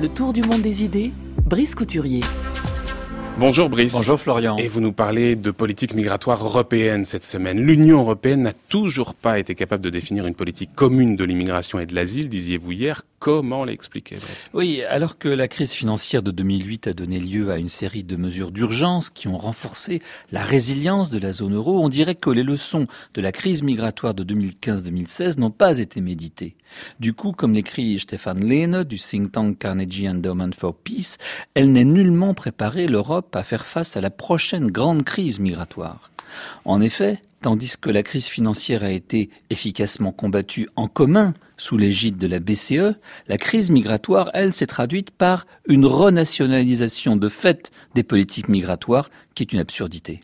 Le tour du monde des idées, Brice Couturier. Bonjour Brice. Bonjour Florian. Et vous nous parlez de politique migratoire européenne cette semaine. L'Union européenne n'a toujours pas été capable de définir une politique commune de l'immigration et de l'asile, disiez-vous hier. Comment l'expliquer, Brice? Oui, alors que la crise financière de 2008 a donné lieu à une série de mesures d'urgence qui ont renforcé la résilience de la zone euro, on dirait que les leçons de la crise migratoire de 2015-2016 n'ont pas été méditées. Du coup, comme l'écrit Stefan Lehne du think tank Carnegie Endowment for Peace, elle n'est nullement préparée l'Europe à faire face à la prochaine grande crise migratoire. En effet, tandis que la crise financière a été efficacement combattue en commun sous l'égide de la BCE, la crise migratoire, elle, s'est traduite par une renationalisation de fait des politiques migratoires, qui est une absurdité.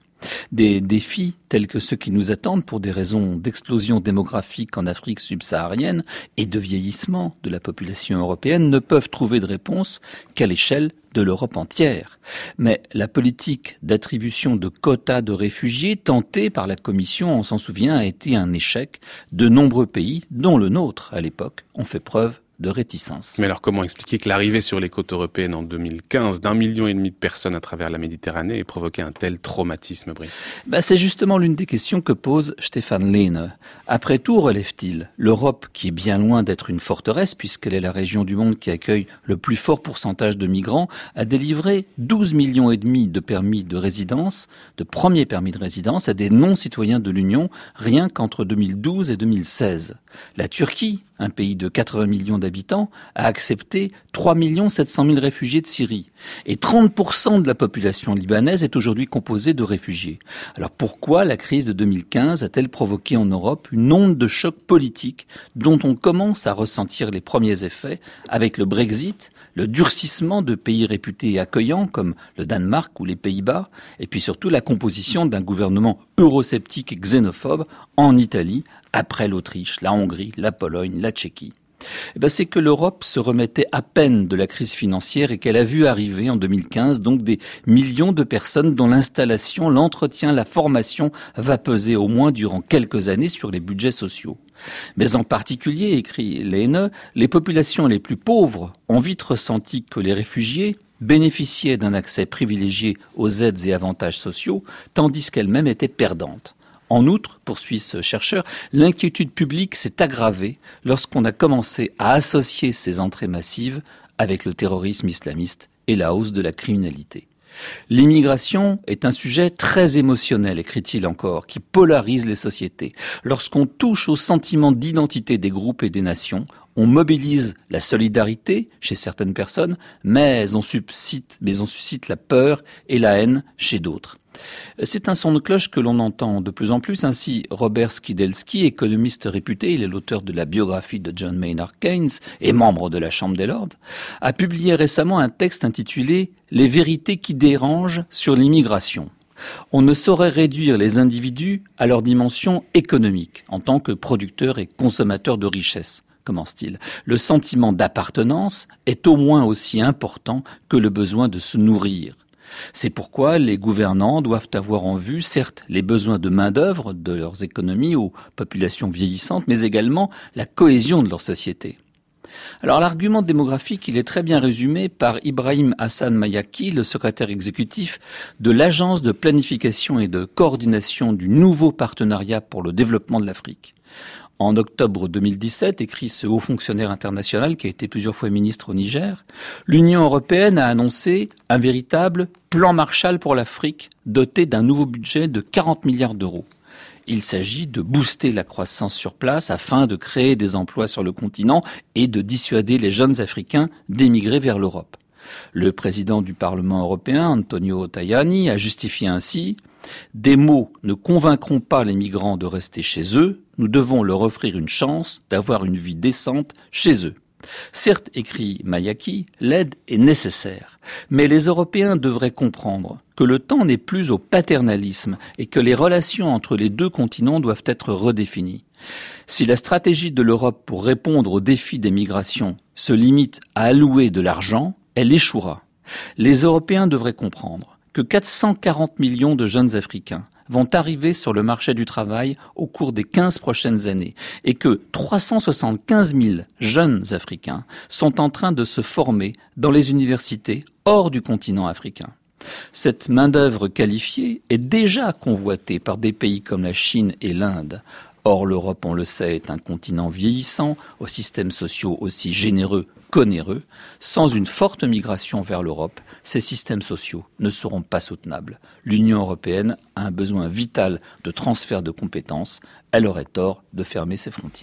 Des défis tels que ceux qui nous attendent pour des raisons d'explosion démographique en Afrique subsaharienne et de vieillissement de la population européenne ne peuvent trouver de réponse qu'à l'échelle de l'Europe entière. Mais la politique d'attribution de quotas de réfugiés tentée par la Commission, on s'en souvient, a été un échec. De nombreux pays, dont le nôtre à l'époque, ont fait preuve de réticence. Mais alors comment expliquer que l'arrivée sur les côtes européennes en 2015 d'un million et demi de personnes à travers la Méditerranée ait provoqué un tel traumatisme, Brice? Bah, C'est justement l'une des questions que pose Stéphane Lehne. Après tout, relève-t-il, l'Europe, qui est bien loin d'être une forteresse, puisqu'elle est la région du monde qui accueille le plus fort pourcentage de migrants, a délivré 12 millions et demi de permis de résidence, de premiers permis de résidence à des non-citoyens de l'Union, rien qu'entre 2012 et 2016. La Turquie, un pays de 80 millions d'habitants, a accepté 3 700 000 réfugiés de Syrie. Et 30% de la population libanaise est aujourd'hui composée de réfugiés. Alors pourquoi la crise de 2015 a-t-elle provoqué en Europe une onde de choc politique dont on commence à ressentir les premiers effets avec le Brexit, le durcissement de pays réputés accueillants comme le Danemark ou les Pays-Bas, et puis surtout la composition d'un gouvernement eurosceptique et xénophobe en Italie, après l'Autriche, la Hongrie, la Pologne, la Tchéquie eh ben, c'est que l'Europe se remettait à peine de la crise financière et qu'elle a vu arriver en 2015 donc des millions de personnes dont l'installation, l'entretien, la formation va peser au moins durant quelques années sur les budgets sociaux. Mais en particulier, écrit Lehne, les populations les plus pauvres ont vite ressenti que les réfugiés bénéficiaient d'un accès privilégié aux aides et avantages sociaux, tandis qu'elles-mêmes étaient perdantes. En outre, poursuit ce chercheur, l'inquiétude publique s'est aggravée lorsqu'on a commencé à associer ces entrées massives avec le terrorisme islamiste et la hausse de la criminalité. L'immigration est un sujet très émotionnel, écrit-il encore, qui polarise les sociétés. Lorsqu'on touche au sentiment d'identité des groupes et des nations, on mobilise la solidarité chez certaines personnes, mais on suscite, la peur et la haine chez d'autres. C'est un son de cloche que l'on entend de plus en plus. Ainsi, Robert Skidelsky, économiste réputé, il est l'auteur de la biographie de John Maynard Keynes et membre de la Chambre des Lords, a publié récemment un texte intitulé Les vérités qui dérangent sur l'immigration. On ne saurait réduire les individus à leur dimension économique en tant que producteurs et consommateurs de richesses commence-t-il. Le sentiment d'appartenance est au moins aussi important que le besoin de se nourrir. C'est pourquoi les gouvernants doivent avoir en vue, certes, les besoins de main-d'œuvre de leurs économies aux populations vieillissantes, mais également la cohésion de leur société. Alors l'argument démographique, il est très bien résumé par Ibrahim Hassan Mayaki, le secrétaire exécutif de l'Agence de planification et de coordination du nouveau partenariat pour le développement de l'Afrique. En octobre 2017, écrit ce haut fonctionnaire international qui a été plusieurs fois ministre au Niger, l'Union européenne a annoncé un véritable plan Marshall pour l'Afrique doté d'un nouveau budget de 40 milliards d'euros. Il s'agit de booster la croissance sur place afin de créer des emplois sur le continent et de dissuader les jeunes Africains d'émigrer vers l'Europe. Le président du Parlement européen, Antonio Tajani, a justifié ainsi Des mots ne convaincront pas les migrants de rester chez eux, nous devons leur offrir une chance d'avoir une vie décente chez eux. Certes, écrit Mayaki, l'aide est nécessaire, mais les Européens devraient comprendre que le temps n'est plus au paternalisme et que les relations entre les deux continents doivent être redéfinies. Si la stratégie de l'Europe pour répondre aux défis des migrations se limite à allouer de l'argent, elle échouera. Les Européens devraient comprendre que 440 millions de jeunes Africains vont arriver sur le marché du travail au cours des 15 prochaines années et que 375 000 jeunes Africains sont en train de se former dans les universités hors du continent africain. Cette main-d'œuvre qualifiée est déjà convoitée par des pays comme la Chine et l'Inde. Or, l'Europe, on le sait, est un continent vieillissant, aux systèmes sociaux aussi généreux qu'onéreux. Sans une forte migration vers l'Europe, ces systèmes sociaux ne seront pas soutenables. L'Union européenne a un besoin vital de transfert de compétences. Elle aurait tort de fermer ses frontières.